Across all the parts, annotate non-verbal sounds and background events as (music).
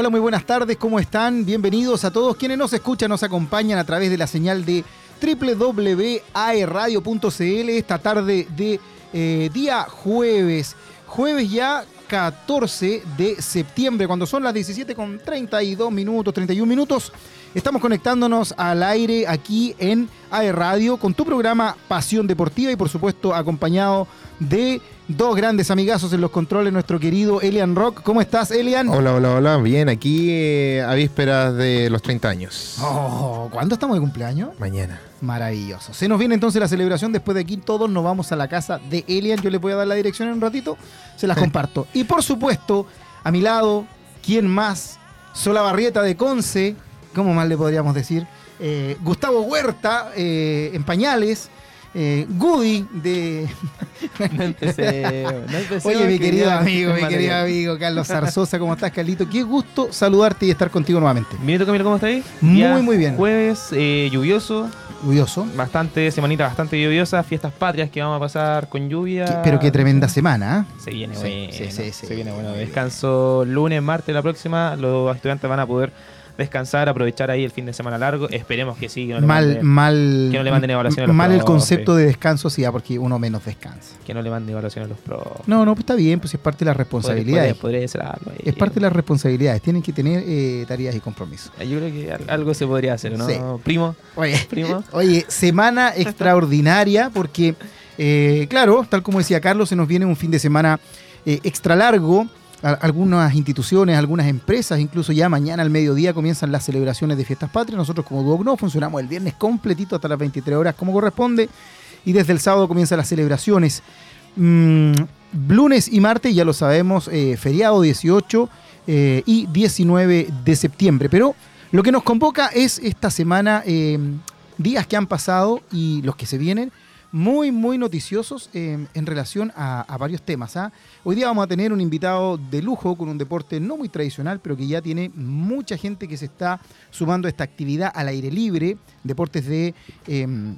Hola, muy buenas tardes, ¿cómo están? Bienvenidos a todos quienes nos escuchan, nos acompañan a través de la señal de www.aeradio.cl esta tarde de eh, día jueves. Jueves ya 14 de septiembre, cuando son las 17 con 32 minutos, 31 minutos. Estamos conectándonos al aire aquí en AE Radio con tu programa Pasión Deportiva y por supuesto acompañado de dos grandes amigazos en los controles, nuestro querido Elian Rock. ¿Cómo estás, Elian? Hola, hola, hola. Bien, aquí eh, a vísperas de los 30 años. Oh, ¿Cuándo estamos de cumpleaños? Mañana. Maravilloso. Se nos viene entonces la celebración. Después de aquí todos nos vamos a la casa de Elian. Yo le voy a dar la dirección en un ratito. Se las comparto. Y por supuesto, a mi lado, ¿quién más? Sola Barrieta de Conce. ¿Cómo más le podríamos decir? Eh, Gustavo Huerta eh, en pañales. Eh, Goody de. No empecé, no empecé Oye, mi querido amigo, mi querido amigo Carlos (laughs) Zarzosa, ¿cómo estás, Carlito? Qué gusto saludarte y estar contigo nuevamente. Minuto Camilo, ¿cómo estáis? Muy, muy bien. Jueves, eh, lluvioso, Orgulloso. bastante, semanita bastante lluviosa, fiestas patrias que vamos a pasar con lluvia. Qué- pero qué tremenda semana, ¿eh? Se viene Sí, bueno, sí, sí, sí. se viene bueno. Descanso lunes, martes, la próxima, los estudiantes van a poder descansar, aprovechar ahí el fin de semana largo. Esperemos que sí, que no le mal, manden, mal, que no le manden evaluación a los mal el concepto de descanso, sí, ah, porque uno menos descansa. que no le manden evaluación a los profes. No, no, pues está bien, pues es parte de las responsabilidades. Podría, podría ser algo ahí. Es parte de las responsabilidades. Tienen que tener eh, tareas y compromisos. Yo creo que al- algo se podría hacer, ¿no? Sí. Primo, Oye, primo. (laughs) oye semana (laughs) extraordinaria porque, eh, claro, tal como decía Carlos, se nos viene un fin de semana eh, extra largo. Algunas instituciones, algunas empresas, incluso ya mañana al mediodía comienzan las celebraciones de fiestas patrias. Nosotros como Duoc no funcionamos el viernes completito hasta las 23 horas como corresponde y desde el sábado comienzan las celebraciones. Mm, lunes y martes, ya lo sabemos, eh, feriado 18 eh, y 19 de septiembre. Pero lo que nos convoca es esta semana, eh, días que han pasado y los que se vienen, muy, muy noticiosos eh, en relación a, a varios temas. ¿ah? Hoy día vamos a tener un invitado de lujo con un deporte no muy tradicional, pero que ya tiene mucha gente que se está sumando a esta actividad al aire libre, deportes de... em,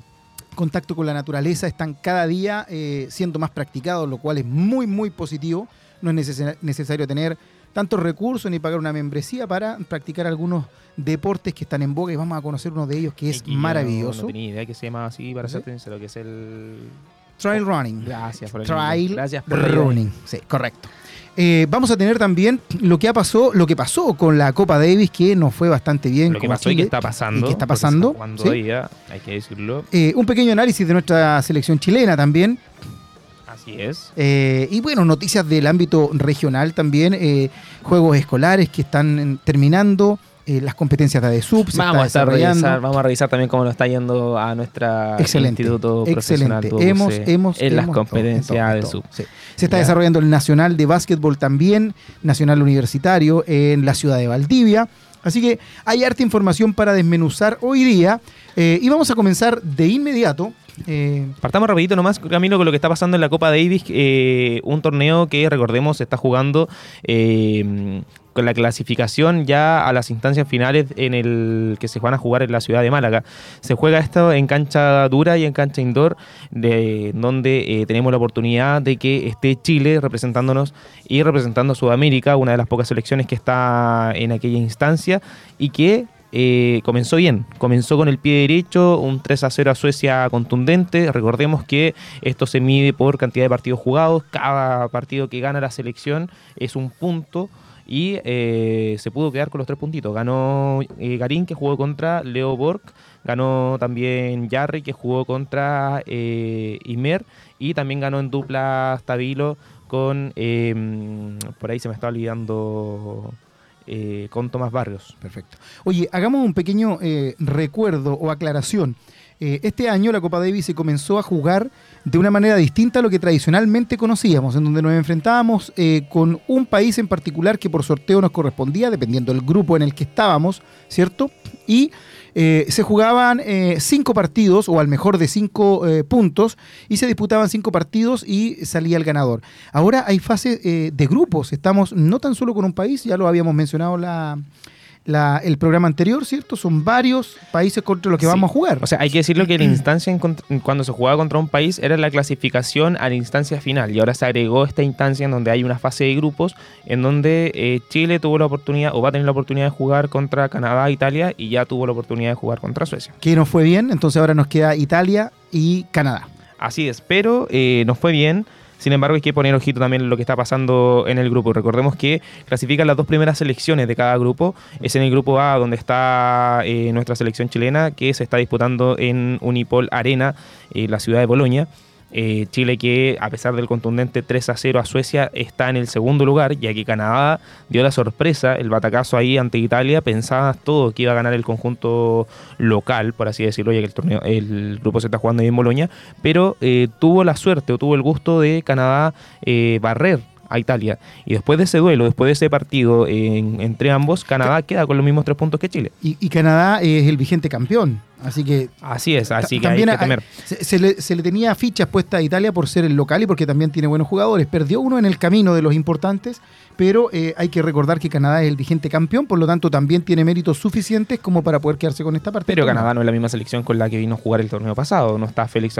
contacto con la naturaleza están cada día eh, siendo más practicados, lo cual es muy, muy positivo. No es necesa- necesario tener tantos recursos ni pagar una membresía para practicar algunos deportes que están en boga y vamos a conocer uno de ellos que es maravilloso. No tenía idea que se llama así, para ¿Sí? ser sincero, que es el... Trail running. Gracias por el Trail Gracias por running. Sí, correcto. Eh, vamos a tener también lo que ha pasó, lo que pasó con la Copa Davis, que nos fue bastante bien. Lo que pasó y que está pasando. Y que está pasando, hay que decirlo. Eh, un pequeño análisis de nuestra selección chilena también. Así es. Eh, y bueno, noticias del ámbito regional también, eh, juegos escolares que están terminando, eh, las competencias de ADESUB se Vamos a, está revisar, vamos a revisar también cómo nos está yendo a nuestra Excelente, Instituto excelente. Profesional Hemos, Duoc, hemos, en las hemos- competencias todo, en de todo, sub. sí. Se está Ya. desarrollando el Nacional de Básquetbol también, Nacional Universitario en la ciudad de Valdivia. Así que hay harta información para desmenuzar hoy día. eh, y vamos a comenzar de inmediato. Eh, Partamos rapidito nomás, Camilo, con lo que está pasando en la Copa Davis, eh, un torneo que, recordemos, está jugando eh, con la clasificación ya a las instancias finales en el que se van a jugar en la ciudad de Málaga. Se juega esto en cancha dura y en cancha indoor, de, donde tenemos la oportunidad de que esté Chile representándonos y representando a Sudamérica, una de las pocas selecciones que está en aquella instancia y que eh, comenzó bien, comenzó con el pie derecho, un 3 a 0 a Suecia contundente. Recordemos que esto se mide por cantidad de partidos jugados, cada partido que gana la selección es un punto. Y eh, se pudo quedar con los tres puntitos. Ganó eh, Garín, que jugó contra Leo Borg. Ganó también Jarry, que jugó contra eh, Imer. Y también ganó en dupla Stabilo con. eh, por ahí se me está olvidando. Eh, con Tomás Barrios. Perfecto. Oye, hagamos un pequeño eh, recuerdo o aclaración. Eh, este año la Copa Davis se comenzó a jugar de una manera distinta a lo que tradicionalmente conocíamos, en donde nos enfrentábamos con un país en particular que por sorteo nos correspondía, dependiendo del grupo en el que estábamos, ¿cierto? Y eh, se jugaban eh, cinco partidos, o al mejor de cinco eh, puntos, y se disputaban cinco partidos y salía el ganador. Ahora hay fase eh, de grupos, estamos no tan solo con un país, ya lo habíamos mencionado la, la- el programa anterior, ¿cierto? Son varios países contra los que Sí. vamos a jugar. O sea, hay que decirlo que la instancia en cuando se jugaba contra un país era la clasificación a la instancia final y ahora se agregó esta instancia en donde hay una fase de grupos en donde eh, Chile tuvo la oportunidad o va a tener la oportunidad de jugar contra Canadá, Italia y ya tuvo la oportunidad de jugar contra Suecia. que nos fue bien, entonces ahora nos queda Italia y Canadá. Así es, pero eh, nos fue bien. Sin embargo, hay que poner ojito también lo que está pasando en el grupo. Recordemos que clasifican las dos primeras selecciones de cada grupo. Es en el grupo A donde está eh, nuestra selección chilena, que se está disputando en Unipol Arena, en la ciudad de Bolonia. Eh, Chile que a pesar del contundente 3 a 0 a Suecia está en el segundo lugar, ya que Canadá dio la sorpresa, el batacazo ahí ante Italia, pensaba todo que iba a ganar el conjunto local, por así decirlo, ya que el torneo, el grupo se está jugando ahí en Bolonia, pero eh, tuvo la suerte o tuvo el gusto de Canadá eh, barrer a Italia. Y después de ese duelo, después de ese partido en- entre ambos, Canadá queda con los mismos tres puntos que Chile. Y Canadá es el vigente campeón. Así que Así es, así que hay también que hay- temer. se, se le, se le tenía fichas puestas a Italia por ser el local y porque también tiene buenos jugadores. Perdió uno en el camino de los importantes, pero eh, hay que recordar que Canadá es el vigente campeón, por lo tanto también tiene méritos suficientes como para poder quedarse con esta parte. Pero Canadá no es la misma selección con la que vino a jugar el torneo pasado. No está Félix,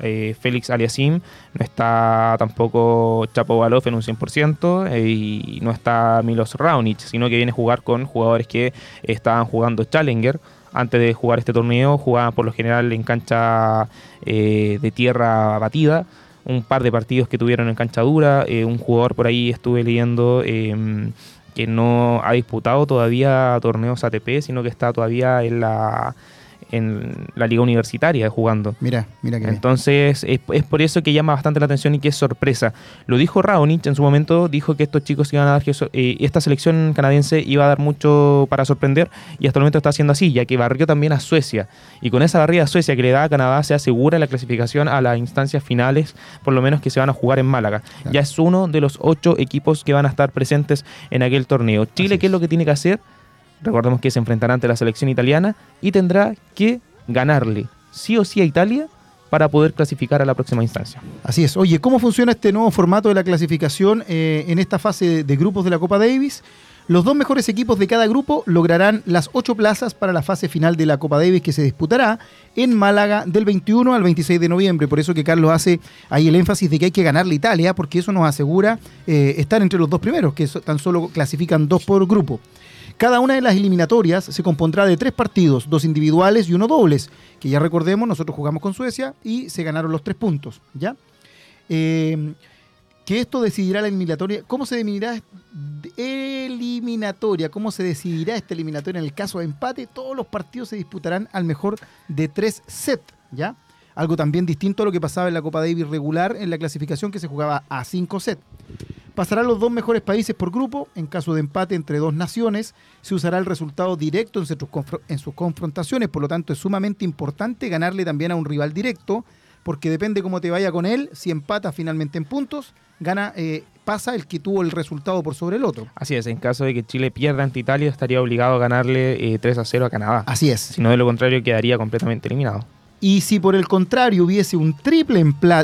eh, Félix Aliasim, no está tampoco Chapo Balov en un 100% eh, y no está Milos Raonic, sino que viene a jugar con jugadores que estaban jugando Challenger. Antes de jugar este torneo, jugaban por lo general en cancha eh, de tierra batida. Un par de partidos que tuvieron en cancha dura. eh, un jugador por ahí estuve leyendo eh, que no ha disputado todavía torneos ATP, sino que está todavía en la, en la liga universitaria jugando. Mira, mira que. Entonces es, es por eso que llama bastante la atención y que es sorpresa. Lo dijo Raonic en su momento, dijo que estos chicos iban a dar, eh, esta selección canadiense iba a dar mucho para sorprender y hasta el momento está haciendo así, ya que barrió también a Suecia. Y con esa barrida a Suecia que le da a Canadá se asegura la clasificación a las instancias finales, por lo menos que se van a jugar en Málaga. Claro. Ya es uno de los ocho equipos que van a estar presentes en aquel torneo. Chile, Así ¿qué es es. lo que tiene que hacer? Recordemos que se enfrentará ante la selección italiana y tendrá que ganarle sí o sí a Italia para poder clasificar a la próxima instancia. Así es. Oye, ¿cómo funciona este nuevo formato de la clasificación eh, en esta fase de, grupos de la Copa Davis? Los dos mejores equipos de cada grupo lograrán las ocho plazas para la fase final de la Copa Davis que se disputará en Málaga del 21 al 26 de noviembre. Por eso que Carlos hace ahí el énfasis de que hay que ganarle Italia, porque eso nos asegura eh, estar entre los dos primeros, que tan solo clasifican dos por grupo. Cada una de las eliminatorias se compondrá de tres partidos, dos individuales y uno dobles, que ya recordemos, nosotros jugamos con Suecia y se ganaron los tres puntos, ¿ya? Eh, esto decidirá la eliminatoria. ¿Cómo se definirá eliminatoria? ¿Cómo se decidirá esta eliminatoria en el caso de empate? Todos los partidos se disputarán al mejor de tres sets, ¿ya? Algo también distinto a lo que pasaba en la Copa Davis regular en la clasificación que se jugaba a cinco sets. Pasarán los dos mejores países por grupo. En caso de empate entre dos naciones, se usará el resultado directo en sus, confrontaciones. Por lo tanto, es sumamente importante ganarle también a un rival directo, porque depende cómo te vaya con él. Si empata finalmente en puntos, gana, eh, pasa el que tuvo el resultado por sobre el otro. Así es, en caso de que Chile pierda ante Italia, estaría obligado a ganarle eh, 3 a 0 a Canadá. Así es. Si no, de lo contrario, quedaría completamente eliminado. Y si por el contrario hubiese un triple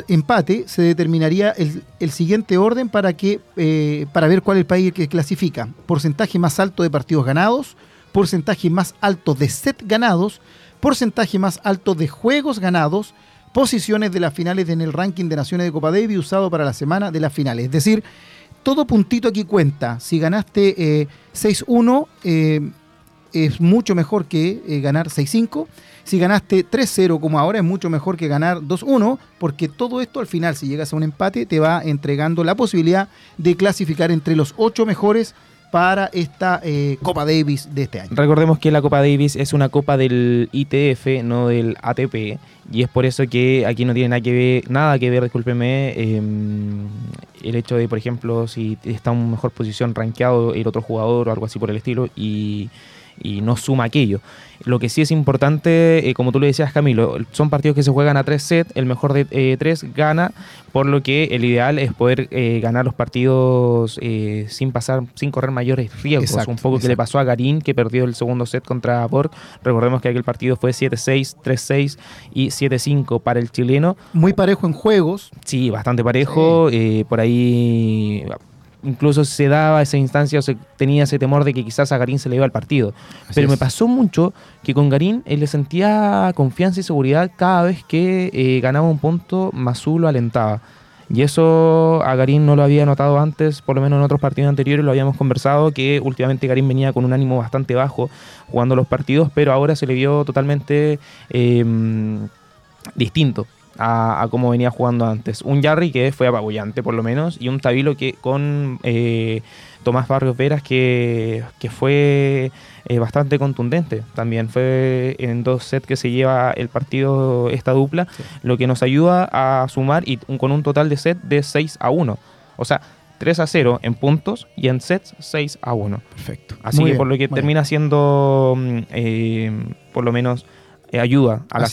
empate, se determinaría el, siguiente orden para, que, eh, para ver cuál es el país que clasifica. Porcentaje más alto de partidos ganados, porcentaje más alto de set ganados, porcentaje más alto de juegos ganados, posiciones de las finales en el ranking de naciones de Copa Davis usado para la semana de las finales. Es decir, todo puntito aquí cuenta. Si ganaste eh, 6-1, eh, es mucho mejor que eh, ganar 6-5. Si ganaste 3-0 como ahora, es mucho mejor que ganar 2-1, porque todo esto al final, si llegas a un empate, te va entregando la posibilidad de clasificar entre los ocho mejores para esta eh, Copa Davis de este año. Recordemos que la Copa Davis es una copa del ITF, no del ATP, y es por eso que aquí no tiene nada que ver, nada que ver discúlpeme, eh, el hecho de, por ejemplo, si está en mejor posición rankeado el otro jugador o algo así por el estilo, y, y no suma aquello. Lo que sí es importante, eh, como tú le decías, Camilo, son partidos que se juegan a tres sets, el mejor de eh, tres gana, por lo que el ideal es poder eh, ganar los partidos sin pasar, sin correr mayores riesgos. Exacto, un poco que le exacto. pasó a Garín, que perdió el segundo set contra Borg. Recordemos que aquel partido fue 7-6, 3-6 y 7-5 para el chileno. Muy parejo en juegos. Sí, bastante parejo. por ahí incluso se daba esa instancia o se tenía ese temor de que quizás a Garín se le iba al partido. Así Pero me pasó mucho que con Garín él le sentía confianza y seguridad cada vez que eh, ganaba un punto, Mazú lo alentaba. Y eso a Garín no lo había notado antes, por lo menos en otros partidos anteriores lo habíamos conversado, que últimamente Garín venía con un ánimo bastante bajo jugando los partidos, pero ahora se le vio totalmente eh, distinto a, a cómo venía jugando antes. Un Jarry que fue apabullante por lo menos, y un Tabilo que con eh, Tomás Barrios Veras que, que fue eh, bastante contundente. También fue en dos sets que se lleva el partido esta dupla, lo que nos ayuda a sumar y un- con un total de set de 6 a 1. O sea, 3 a 0 en puntos y en sets 6 a 1. Perfecto. Así Muy que bien, por lo que muy termina siendo mm, eh, por lo menos eh, ayuda a la es.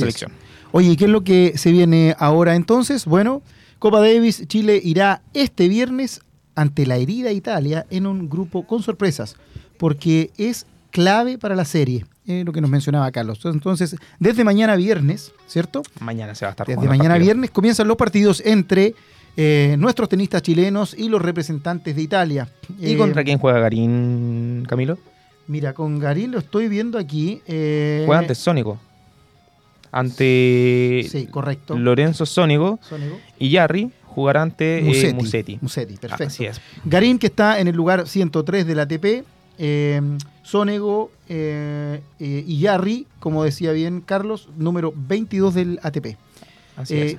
Oye, ¿y qué es lo que se viene ahora entonces? Bueno, Copa Davis, Chile irá este viernes ante la herida Italia en un grupo con sorpresas, porque es clave para la serie, eh, lo que nos mencionaba Carlos. Entonces, desde mañana viernes, ¿cierto? Mañana se va a estar Desde mañana viernes comienzan los partidos entre eh, nuestros tenistas chilenos y los representantes de Italia. ¿Y Eh, contra quién juega Garín, Camilo? Mira, con Garín lo estoy viendo aquí. Juega ante Sónico. Ante Sí, correcto. Lorenzo Sónico Sónico. y Yarri jugará ante eh, Musetti. Musetti. Musetti, perfecto. Así es. Garín, que está en el lugar 103 del ATP. eh, Sonego eh, eh, y Yarri, como decía bien Carlos, número 22 del ATP. Así Eh, es.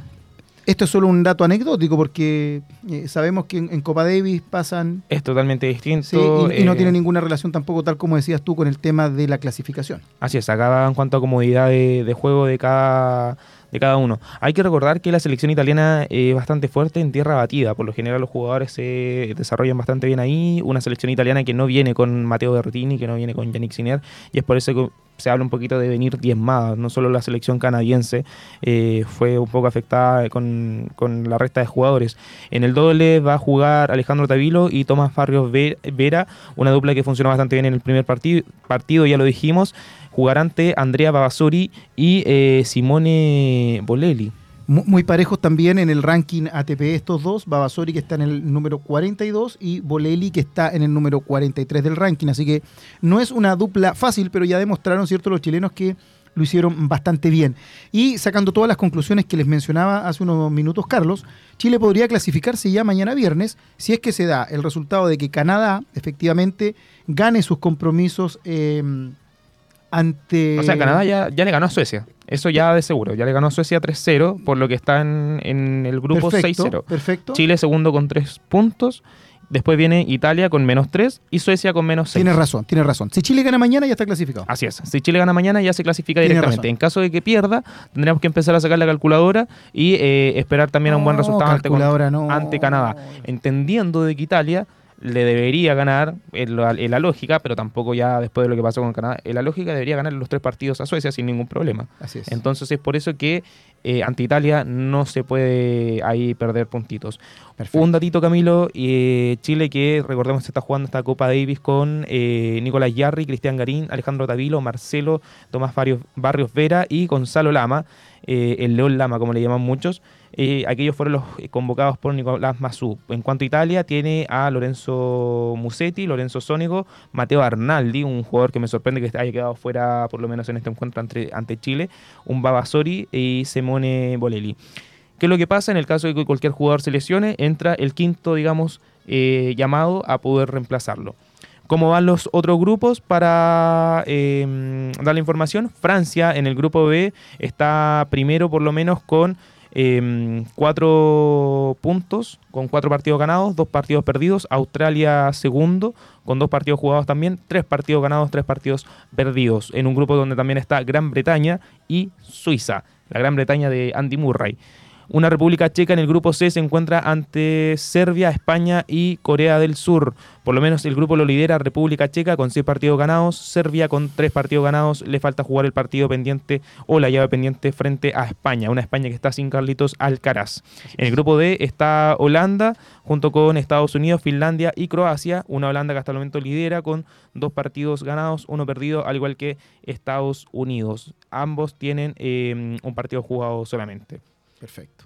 Esto es solo un dato anecdótico porque eh, sabemos que en, en Copa Davis pasan Es totalmente distinto. sí, y, y no eh, tiene ninguna relación tampoco, tal como decías tú, con el tema de la clasificación. Así es, acá en cuanto a comodidad de, de juego de cada, de cada uno. Hay que recordar que la selección italiana es bastante fuerte en tierra batida. Por lo general los jugadores se desarrollan bastante bien ahí. Una selección italiana que no viene con Matteo Berrettini, que no viene con Yannick Sinner. Y es por eso que se habla un poquito de venir diezmada. No solo la selección canadiense eh, fue un poco afectada con, con la resta de jugadores. En el doble va a jugar Alejandro Tavilo y Tomás Barrios Ve- Vera, una dupla que funcionó bastante bien en el primer partido, ya lo dijimos. Jugar ante Andrea Babasori y eh, Simone Bolelli. Mu- Muy parejos también en el ranking ATP estos dos, Babasori que está en el número 42 y Bolelli que está en el número 43 del ranking, así que no es una dupla fácil, pero ya demostraron, ¿cierto?, los chilenos que lo hicieron bastante bien. Y sacando todas las conclusiones que les mencionaba hace unos minutos Carlos, Chile podría clasificarse ya mañana viernes si es que se da el resultado de que Canadá efectivamente gane sus compromisos eh, ante... O sea, Canadá ya, ya le ganó a Suecia. Eso ya de seguro. Ya le ganó a Suecia 3-0, por lo que está en, en el grupo Perfecto, 6-0. Perfecto. Chile segundo con 3 puntos. Después viene Italia con menos 3 y Suecia con menos 6. Tienes razón, tienes razón. Si Chile gana mañana ya está clasificado. Así es. Si Chile gana mañana ya se clasifica directamente. razón. En caso de que pierda, tendríamos que empezar a sacar la calculadora y eh, esperar también a un buen resultado ante, no. ante Canadá. Entendiendo de que Italia le debería ganar en la, en la lógica, pero tampoco ya después de lo que pasó con Canadá, en la lógica debería ganar los tres partidos a Suecia sin ningún problema. Así es. Entonces es por eso que eh, ante Italia no se puede ahí perder puntitos. Perfecto. Un datito, Camilo, eh, Chile que recordemos está jugando esta Copa Davis con eh, Nicolás Yarri, Cristian Garín, Alejandro Tavilo, Marcelo, Tomás Barrios, Barrios Vera y Gonzalo Lama, eh, el León Lama, como le llaman muchos. Eh, aquellos fueron los convocados por Nicolás Mazú. En cuanto a Italia, tiene a Lorenzo Musetti, Lorenzo Sónico, Mateo Arnaldi, un jugador que me sorprende que haya quedado fuera, por lo menos en este encuentro ante, ante Chile, un Babasori y Simone Bolelli. ¿Qué es lo que pasa en el caso de que cualquier jugador se lesione? Entra el quinto, digamos, eh, llamado a poder reemplazarlo. ¿Cómo van los otros grupos? Para eh, dar la información, Francia en el grupo B está primero por lo menos con eh, cuatro puntos, con cuatro partidos ganados, dos partidos perdidos. Australia segundo, con dos partidos jugados también, tres partidos ganados, tres partidos perdidos. En un grupo donde también está Gran Bretaña y Suiza, la Gran Bretaña de Andy Murray. Una República Checa en el grupo C se encuentra ante Serbia, España y Corea del Sur. Por lo menos el grupo lo lidera República Checa con seis partidos ganados, Serbia con tres partidos ganados. Le falta jugar el partido pendiente o la llave pendiente frente a España, una España que está sin Carlitos Alcaraz. En el grupo D está Holanda junto con Estados Unidos, Finlandia y Croacia. Una Holanda que hasta el momento lidera con dos partidos ganados, uno perdido, al igual que Estados Unidos. Ambos tienen eh, un partido jugado solamente. Perfecto.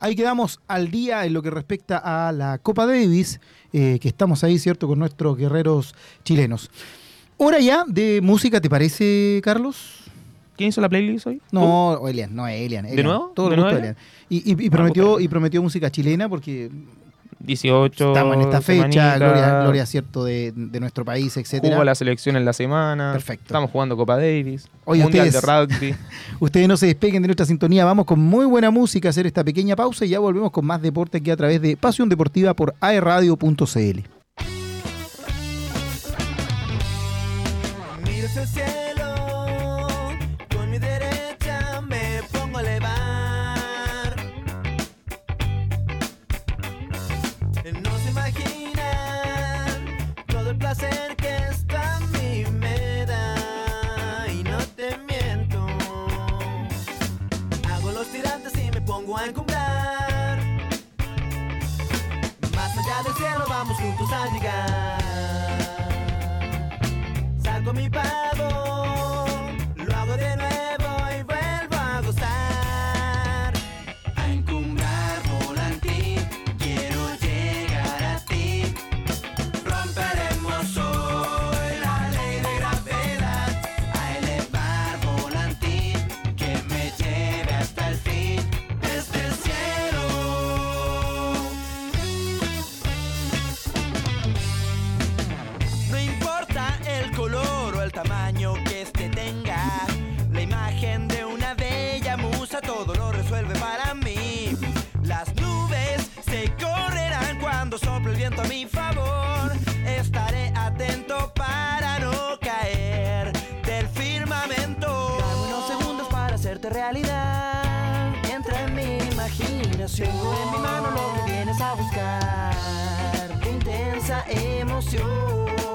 ahí quedamos al día en lo que respecta a la Copa Davis, eh, que estamos ahí, ¿cierto?, con nuestros guerreros chilenos. Hora ya de música, ¿te parece, Carlos? ¿Quién hizo la playlist hoy? No, Elian, no Elian. Elian. nuevo? Todo ¿De el gusto nuevo, Elian. Y, y- y prometió, y prometió música chilena porque 18. estamos en esta fecha, semanita, gloria, gloria cierto, de, de nuestro país, etcétera. Jugó la selección en la semana. Perfecto. Estamos jugando Copa Davis. Oye, Mundial ustedes- de rugby. (laughs) Ustedes no se despeguen de nuestra sintonía. Vamos con muy buena música a hacer esta pequeña pausa y ya volvemos con más deporte aquí a través de Pasión Deportiva por aerradio.cl. Tengo en mi mano lo que vienes a buscar. Qué intensa emoción.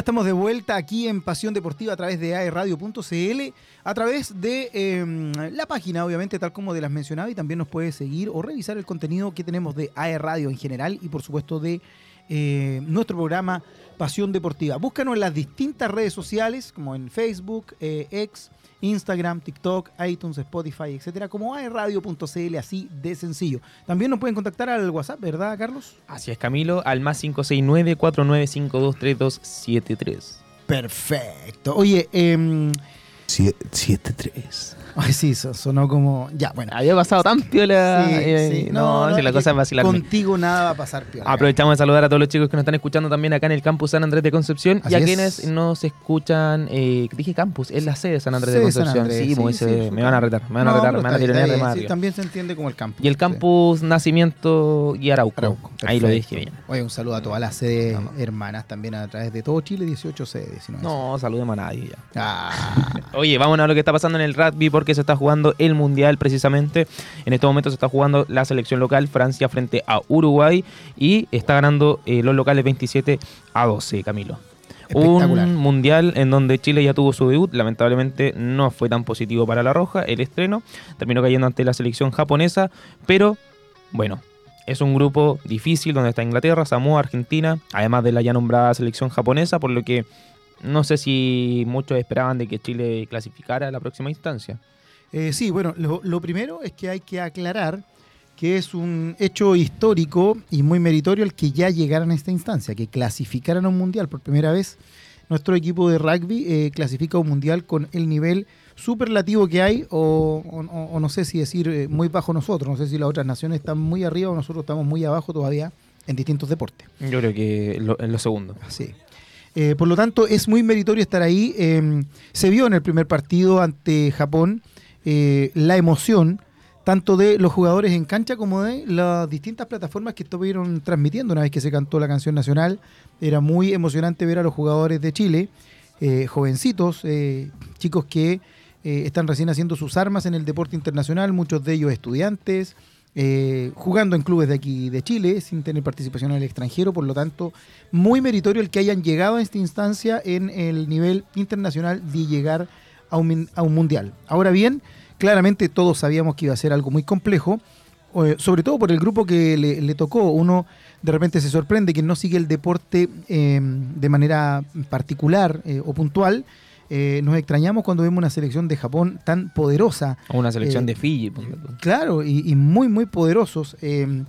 Estamos de vuelta aquí en Pasión Deportiva a través de aerradio.cl, a través de eh, la página, obviamente, tal como de las mencionaba, y también nos puede seguir o revisar el contenido que tenemos de aerradio en general y, por supuesto, de eh, nuestro programa Pasión Deportiva. Búscanos en las distintas redes sociales, como en Facebook, eh, X, Instagram, TikTok, iTunes, Spotify, etcétera, como aerradio.cl, así de sencillo. También nos pueden contactar al WhatsApp, ¿verdad, Carlos? Así es, Camilo, al más 569-4952-3273. Perfecto. Oye, eh, 7-3. ay, sí, so- sonó como. Ya, bueno. Había pasado tan piola. Sí, eh, sí. no, si la cosa es vacilarme. Contigo nada va a pasar piola. Aprovechamos de saludar a todos los chicos que nos están escuchando también acá en el campus San Andrés de Concepción Así y a es. quienes nos escuchan, eh, dije campus, es la sede de San Andrés de Concepción. Andrés, sí, sí, pues, su me van a retar, me van a retar, me van a está de arriba. también se entiende como el campus. Y el sí. campus Nacimiento y Arauco. Arauco, Ahí lo dije bien. Oye, un saludo a todas las sedes No, no. hermanas también a través de todo Chile, 18 sedes. si no es. No, saludemos a nadie ya. Ah, (laughs) Oye, vámonos a lo que está pasando en el rugby porque se está jugando el Mundial precisamente. En este momento se está jugando la selección local, Francia frente a Uruguay y está ganando eh, los locales 27 a 12, Camilo. Un mundial en donde Chile ya tuvo su debut, lamentablemente no fue tan positivo para la Roja, el estreno, terminó cayendo ante la selección japonesa, pero bueno, es un grupo difícil donde está Inglaterra, Samoa, Argentina, además de la ya nombrada selección japonesa, por lo que no sé si muchos esperaban de que Chile clasificara a la próxima instancia. Eh, sí, bueno, lo, lo primero es que hay que aclarar que es un hecho histórico y muy meritorio el que ya llegaran a esta instancia, que clasificaran a un mundial por primera vez. Nuestro equipo de rugby eh, clasifica a un mundial con el nivel superlativo que hay, o, o- o no sé si decir eh, muy bajo nosotros, no sé si las otras naciones están muy arriba o nosotros estamos muy abajo todavía en distintos deportes. Yo creo que lo- en lo segundo. Sí. Eh, por lo tanto, es muy meritorio estar ahí. Eh, se vio en el primer partido ante Japón eh, la emoción tanto de los jugadores en cancha como de las distintas plataformas que estuvieron transmitiendo una vez que se cantó la canción nacional. Era muy emocionante ver a los jugadores de Chile, eh, jovencitos, chicos que están recién haciendo sus armas en el deporte internacional, muchos de ellos estudiantes, eh, jugando en clubes de aquí de Chile, sin tener participación en el extranjero, por lo tanto, muy meritorio el que hayan llegado a esta instancia en el nivel internacional de llegar a un, a un mundial. Ahora bien, claramente todos sabíamos que iba a ser algo muy complejo, eh, sobre todo por el grupo que le, tocó. Uno de repente se sorprende que no sigue el deporte eh, de manera particular eh, o puntual. Eh, nos extrañamos cuando vemos una selección de Japón tan poderosa, O una selección Eh, de Fiji. tú. Claro, y, y muy, muy poderosos, eh,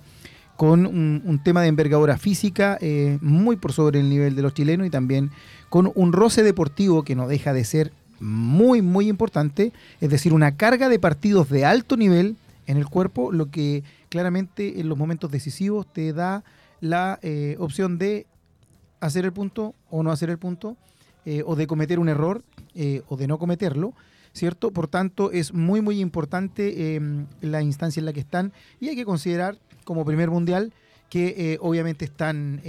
con un, un tema de envergadura física eh, muy por sobre el nivel de los chilenos y también con un roce deportivo que no deja de ser muy, muy importante, es decir, una carga de partidos de alto nivel en el cuerpo, lo que claramente en los momentos decisivos te da la eh, opción de hacer el punto o no hacer el punto, eh, o de cometer un error eh, o de no cometerlo. ¿cierto? Por tanto, es muy, muy importante eh, la instancia en la que están y hay que considerar como primer mundial que eh, obviamente están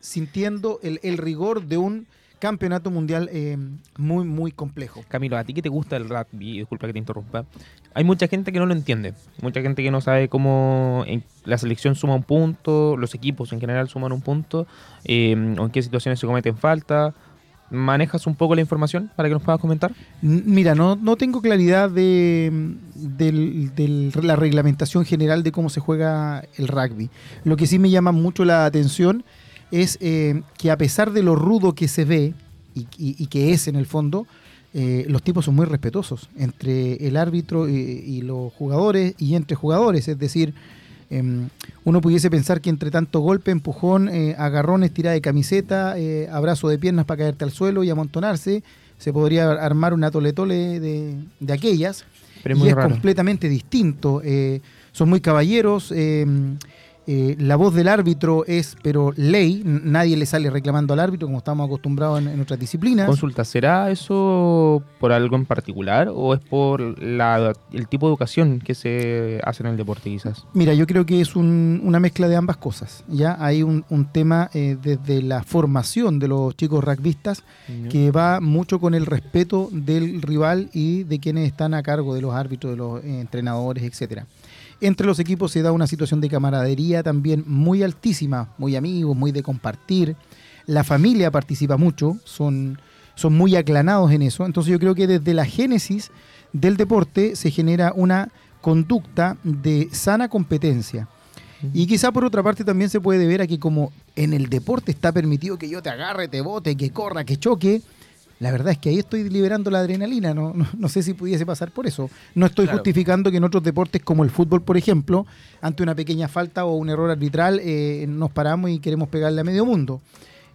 sintiendo el, rigor de un campeonato mundial eh, muy, muy complejo. Camilo, a ti que te gusta el rugby, disculpa que te interrumpa, hay mucha gente que no lo entiende, mucha gente que no sabe cómo la selección suma un punto, los equipos en general suman un punto, eh, o en qué situaciones se cometen falta. ¿Manejas un poco la información para que nos puedas comentar? Mira, no, no tengo claridad de, del- la reglamentación general de cómo se juega el rugby. Lo que sí me llama mucho la atención es eh, que a pesar de lo rudo que se ve y, que es en el fondo, eh, los tipos son muy respetuosos entre el árbitro y, y los jugadores y entre jugadores. Es decir, em, uno pudiese pensar que entre tanto golpe, empujón, eh, agarrones, tirada de camiseta, eh, abrazo de piernas para caerte al suelo y amontonarse, se podría armar una toletole de, de aquellas. Pero es y muy es raro. completamente distinto. eh, son muy caballeros. Eh, la voz del árbitro es, pero ley. Nadie le sale reclamando al árbitro como estamos acostumbrados en, en otras disciplinas. Consulta, ¿será eso por algo en particular o es por la- el tipo de educación que se hace en el deporte quizás? Mira, yo creo que es un- una mezcla de ambas cosas. Ya hay un, un tema eh, desde la formación de los chicos rugbyistas que va mucho con el respeto del rival y de quienes están a cargo de los árbitros, de los eh, entrenadores, etcétera. Entre los equipos se da una situación de camaradería también muy altísima, muy amigos, muy de compartir. la familia participa mucho, son, son muy aclanados en eso. Entonces yo creo que desde la génesis del deporte se genera una conducta de sana competencia. Y quizá por otra parte también se puede ver a que como en el deporte está permitido que yo te agarre, te bote, que corra, que choque, la verdad es que ahí estoy liberando la adrenalina, no, no, no sé si pudiese pasar por eso. No estoy Claro. justificando que en otros deportes como el fútbol, por ejemplo, ante una pequeña falta o un error arbitral eh, nos paramos y queremos pegarle a medio mundo.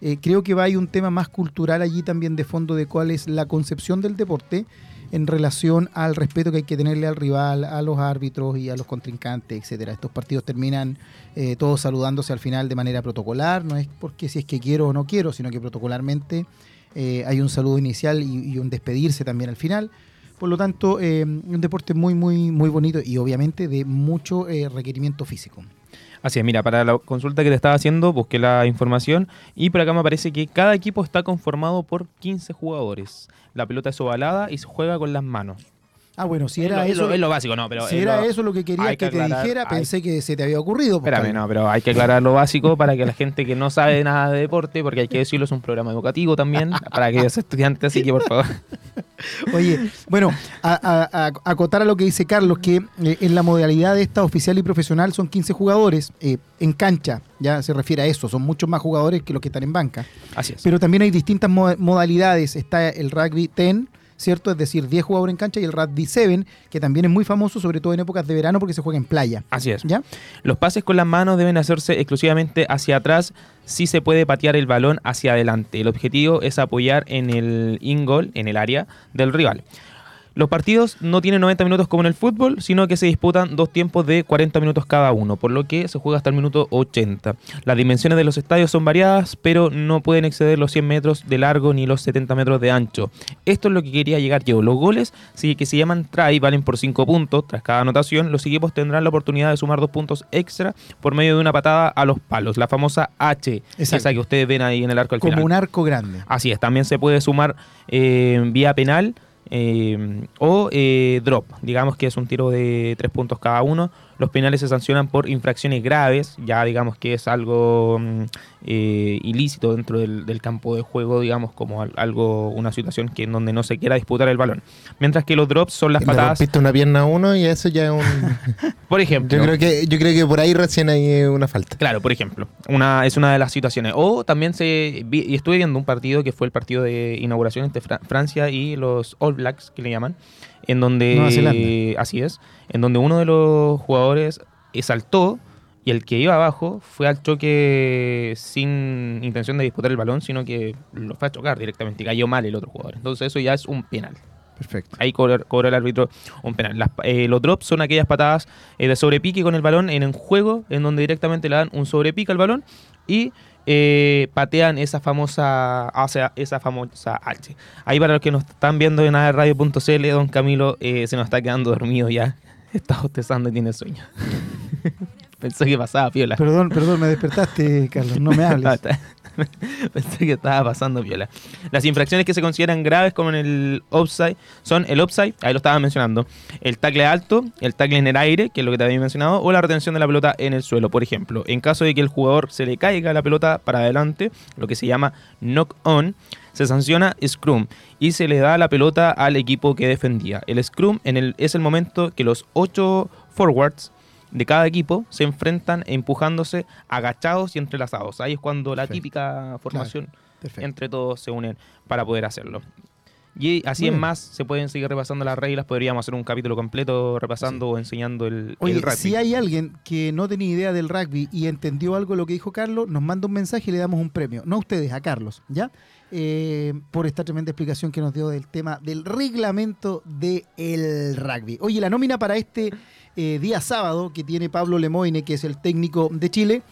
Eh, creo que va hay un tema más cultural allí también de fondo de cuál es la concepción del deporte en relación al respeto que hay que tenerle al rival, a los árbitros y a los contrincantes, etcétera. Estos partidos terminan eh, todos saludándose al final de manera protocolar, no es porque si es que quiero o no quiero, sino que protocolarmente eh, hay un saludo inicial y, un despedirse también al final. Por lo tanto, eh, un deporte muy, muy, muy bonito y obviamente de mucho eh, requerimiento físico. Así es, mira, para la consulta que te estaba haciendo, busqué la información y por acá me aparece que cada equipo está conformado por 15 jugadores. La pelota es ovalada y se juega con las manos. Ah, bueno, si Es era lo- eso, lo, es lo básico, no, pero si era eso lo que querías que, que te aclarar, dijera, hay- pensé que se te había ocurrido. Espérame, no, pero hay que aclarar lo básico para que la gente que no sabe nada de deporte, porque hay que decirlo, es un programa educativo también para aquellos estudiantes, así que por favor. (laughs) Oye, bueno, a, a- a- acotar a lo que dice Carlos, que eh, en la modalidad de esta oficial y profesional son 15 jugadores eh, en cancha, ya se refiere a eso, son muchos más jugadores que los que están en banca. Así es. Pero también hay distintas mo- modalidades, está el rugby 10, ¿cierto? Es decir, 10 jugadores en cancha y el rugby 7, que también es muy famoso, sobre todo en épocas de verano porque se juega en playa, Así es. ¿ya? Los pases con las manos deben hacerse exclusivamente hacia atrás si se puede patear el balón hacia adelante. El objetivo es apoyar en el in-goal, en el área del rival. Los partidos no tienen 90 minutos como en el fútbol, sino que se disputan dos tiempos de 40 minutos cada uno, por lo que se juega hasta el minuto 80. Las dimensiones de los estadios son variadas, pero no pueden exceder los 100 metros de largo ni los 70 metros de ancho. Esto es lo que quería llegar yo. Los goles, sí, que se llaman try, valen por 5 puntos. Tras cada anotación, los equipos tendrán la oportunidad de sumar dos puntos extra por medio de una patada a los palos, la famosa H, Exacto. esa que ustedes ven ahí en el arco al Como final. un arco grande. Así es, también se puede sumar eh, vía penal eh, o eh, drop, digamos que es un tiro de tres puntos cada uno. Los penales se sancionan por infracciones graves, ya digamos que es algo mm, eh, ilícito dentro del, del campo de juego, digamos como al- algo, una situación que en donde no se quiera disputar el balón. Mientras que los drops son las Le patadas, rompiste una pierna a uno y eso ya es un... (laughs) por ejemplo. yo, creo que, yo creo que por ahí recién hay eh, una falta. Claro, por ejemplo, una, es una de las situaciones. O también se vi- y estuve viendo un partido que fue el partido de inauguración entre Fra- Francia y los All Blacks, que le llaman, en donde Nueva Zelanda. así es, en donde uno de los jugadores eh, saltó y el que iba abajo fue al choque sin intención de disputar el balón, sino que lo fue a chocar directamente y cayó mal el otro jugador. Entonces eso ya es un penal. Perfecto. Ahí cobra, cobra el árbitro un penal. Las eh, los drops son aquellas patadas eh, de sobrepique con el balón en el juego, en donde directamente le dan un sobrepique al balón y eh, patean esa famosa hacia esa famosa H. Ahí para los que nos están viendo en radio.cl, don Camilo eh, se nos está quedando dormido ya. (laughs) Está bostezando y tiene sueño. (laughs) Pensé que pasaba piola. Perdón, perdón, me despertaste, Carlos, no me (laughs) hables. (laughs) Pensé que estaba pasando piola. Las infracciones que se consideran graves como en el offside son el offside, ahí lo estaba mencionando, el tackle alto, el tackle en el aire, que es lo que te había mencionado, o la retención de la pelota en el suelo, por ejemplo. En caso de que el jugador se le caiga la pelota para adelante, lo que se llama knock on, se sanciona scrum y se le da la pelota al equipo que defendía. El scrum es el momento que los ocho forwards de cada equipo se enfrentan empujándose agachados y entrelazados. Ahí es cuando la Perfecto. típica formación entre todos se unen para poder hacerlo. Y así bien. más se pueden seguir repasando las reglas. Podríamos hacer un capítulo completo repasando o enseñando el, Oye, el rugby. si hay alguien que no tenía idea del rugby y entendió algo de lo que dijo Carlos, nos manda un mensaje y le damos un premio. No a ustedes, a Carlos, ¿ya? Eh, por esta tremenda explicación que nos dio del tema del reglamento del rugby. Oye, la nómina para este eh, día sábado que tiene Pablo Lemoine, que es el técnico de Chile,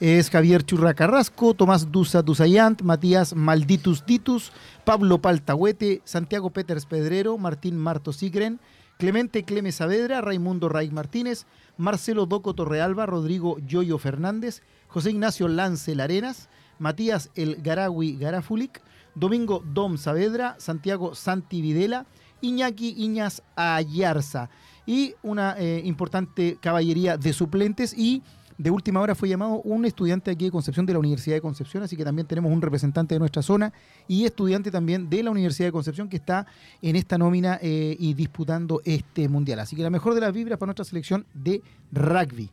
es Javier Churra Carrasco, Tomás Dusa Dusayant, Matías Malditus Ditus, Pablo Paltahuete, Santiago Peters Pedrero, Martín Marto Sigren, Clemente Cleme Saavedra, Raimundo Raiz Martínez, Marcelo Doco Torrealba, Rodrigo Yoyo Fernández, José Ignacio Lance Larenas, Matías El Garawi Garafulic, Domingo Dom Saavedra, Santiago Santi Videla, Iñaki Iñas Ayarza y una eh, importante caballería de suplentes y de última hora fue llamado un estudiante aquí de Concepción de la Universidad de Concepción, así que también tenemos un representante de nuestra zona y estudiante también de la Universidad de Concepción que está en esta nómina eh, y disputando este mundial. Así que la mejor de las vibras para nuestra selección de rugby.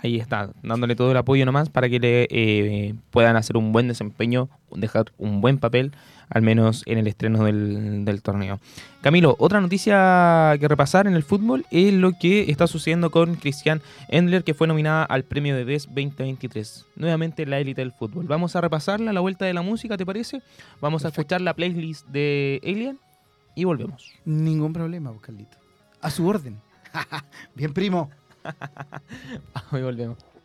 Ahí está, dándole todo el apoyo nomás para que le eh, puedan hacer un buen desempeño, dejar un buen papel, al menos en el estreno del, del torneo. Camilo, otra noticia que repasar en el fútbol es lo que está sucediendo con Cristian Endler, que fue nominada al premio de DES 2023. Nuevamente la élite del fútbol. Vamos a repasarla a la vuelta de la música, ¿te parece? Vamos a escuchar la playlist de Alien y volvemos. Ningún problema, Carlito. A su orden. (laughs) Bien, primo. (laughs) Hoy volvemos.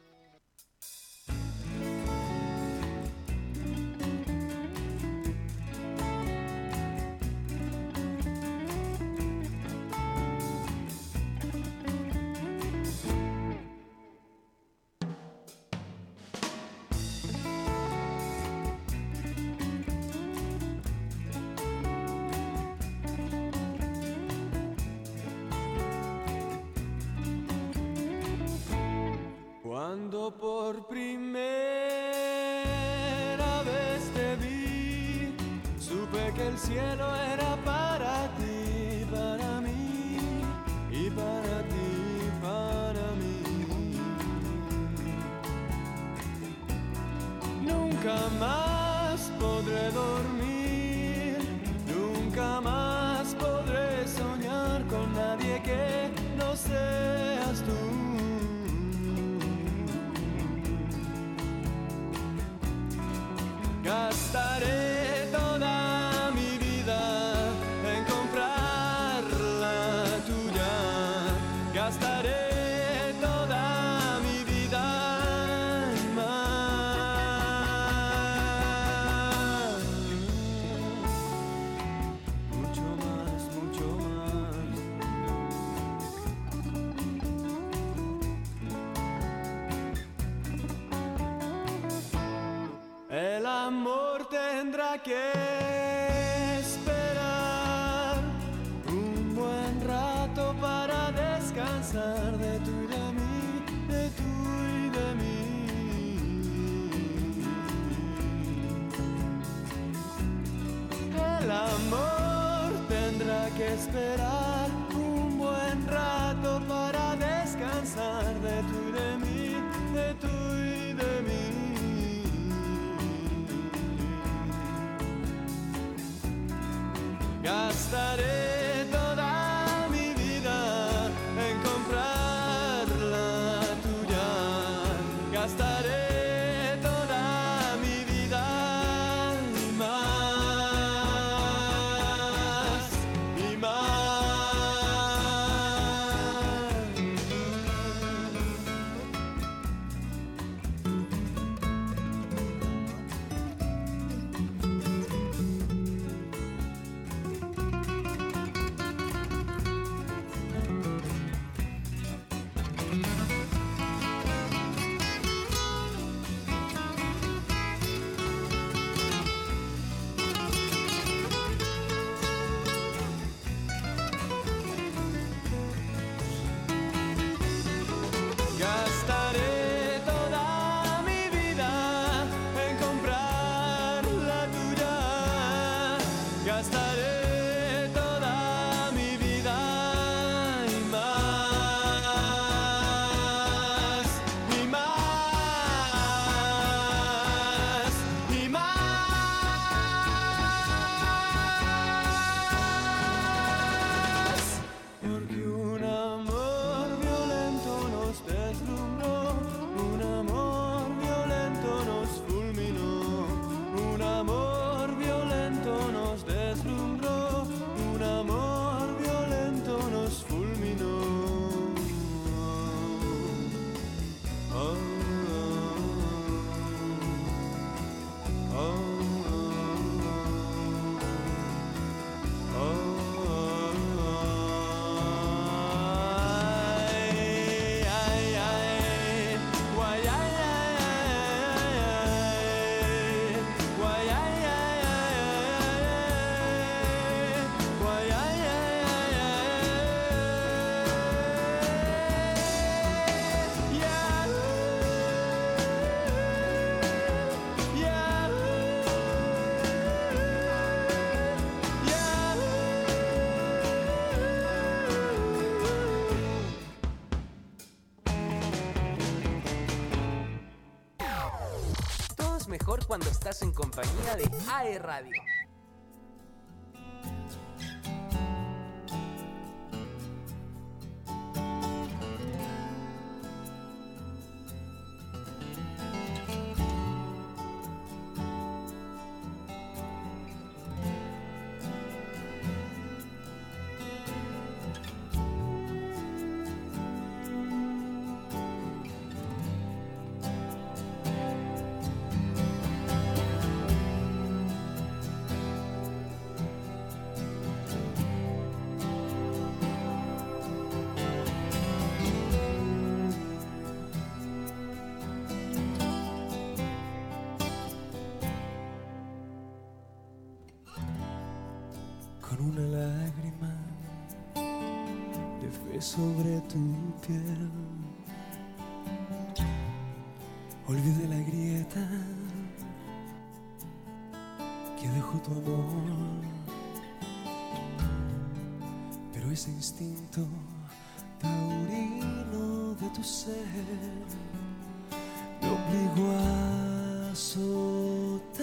Esperar un buen rato para descansar de tú y de mí, de tú y de mí. Gastaré en compañía de AE Radio. sobre tu piel. Olvide la grieta que dejó tu amor, pero ese instinto taurino de tu ser me obligó a azotarte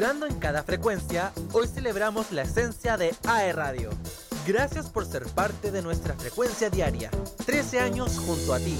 Vibrando en cada frecuencia, hoy celebramos la esencia de AE Radio. Gracias por ser parte de nuestra frecuencia diaria. 13 años junto a ti.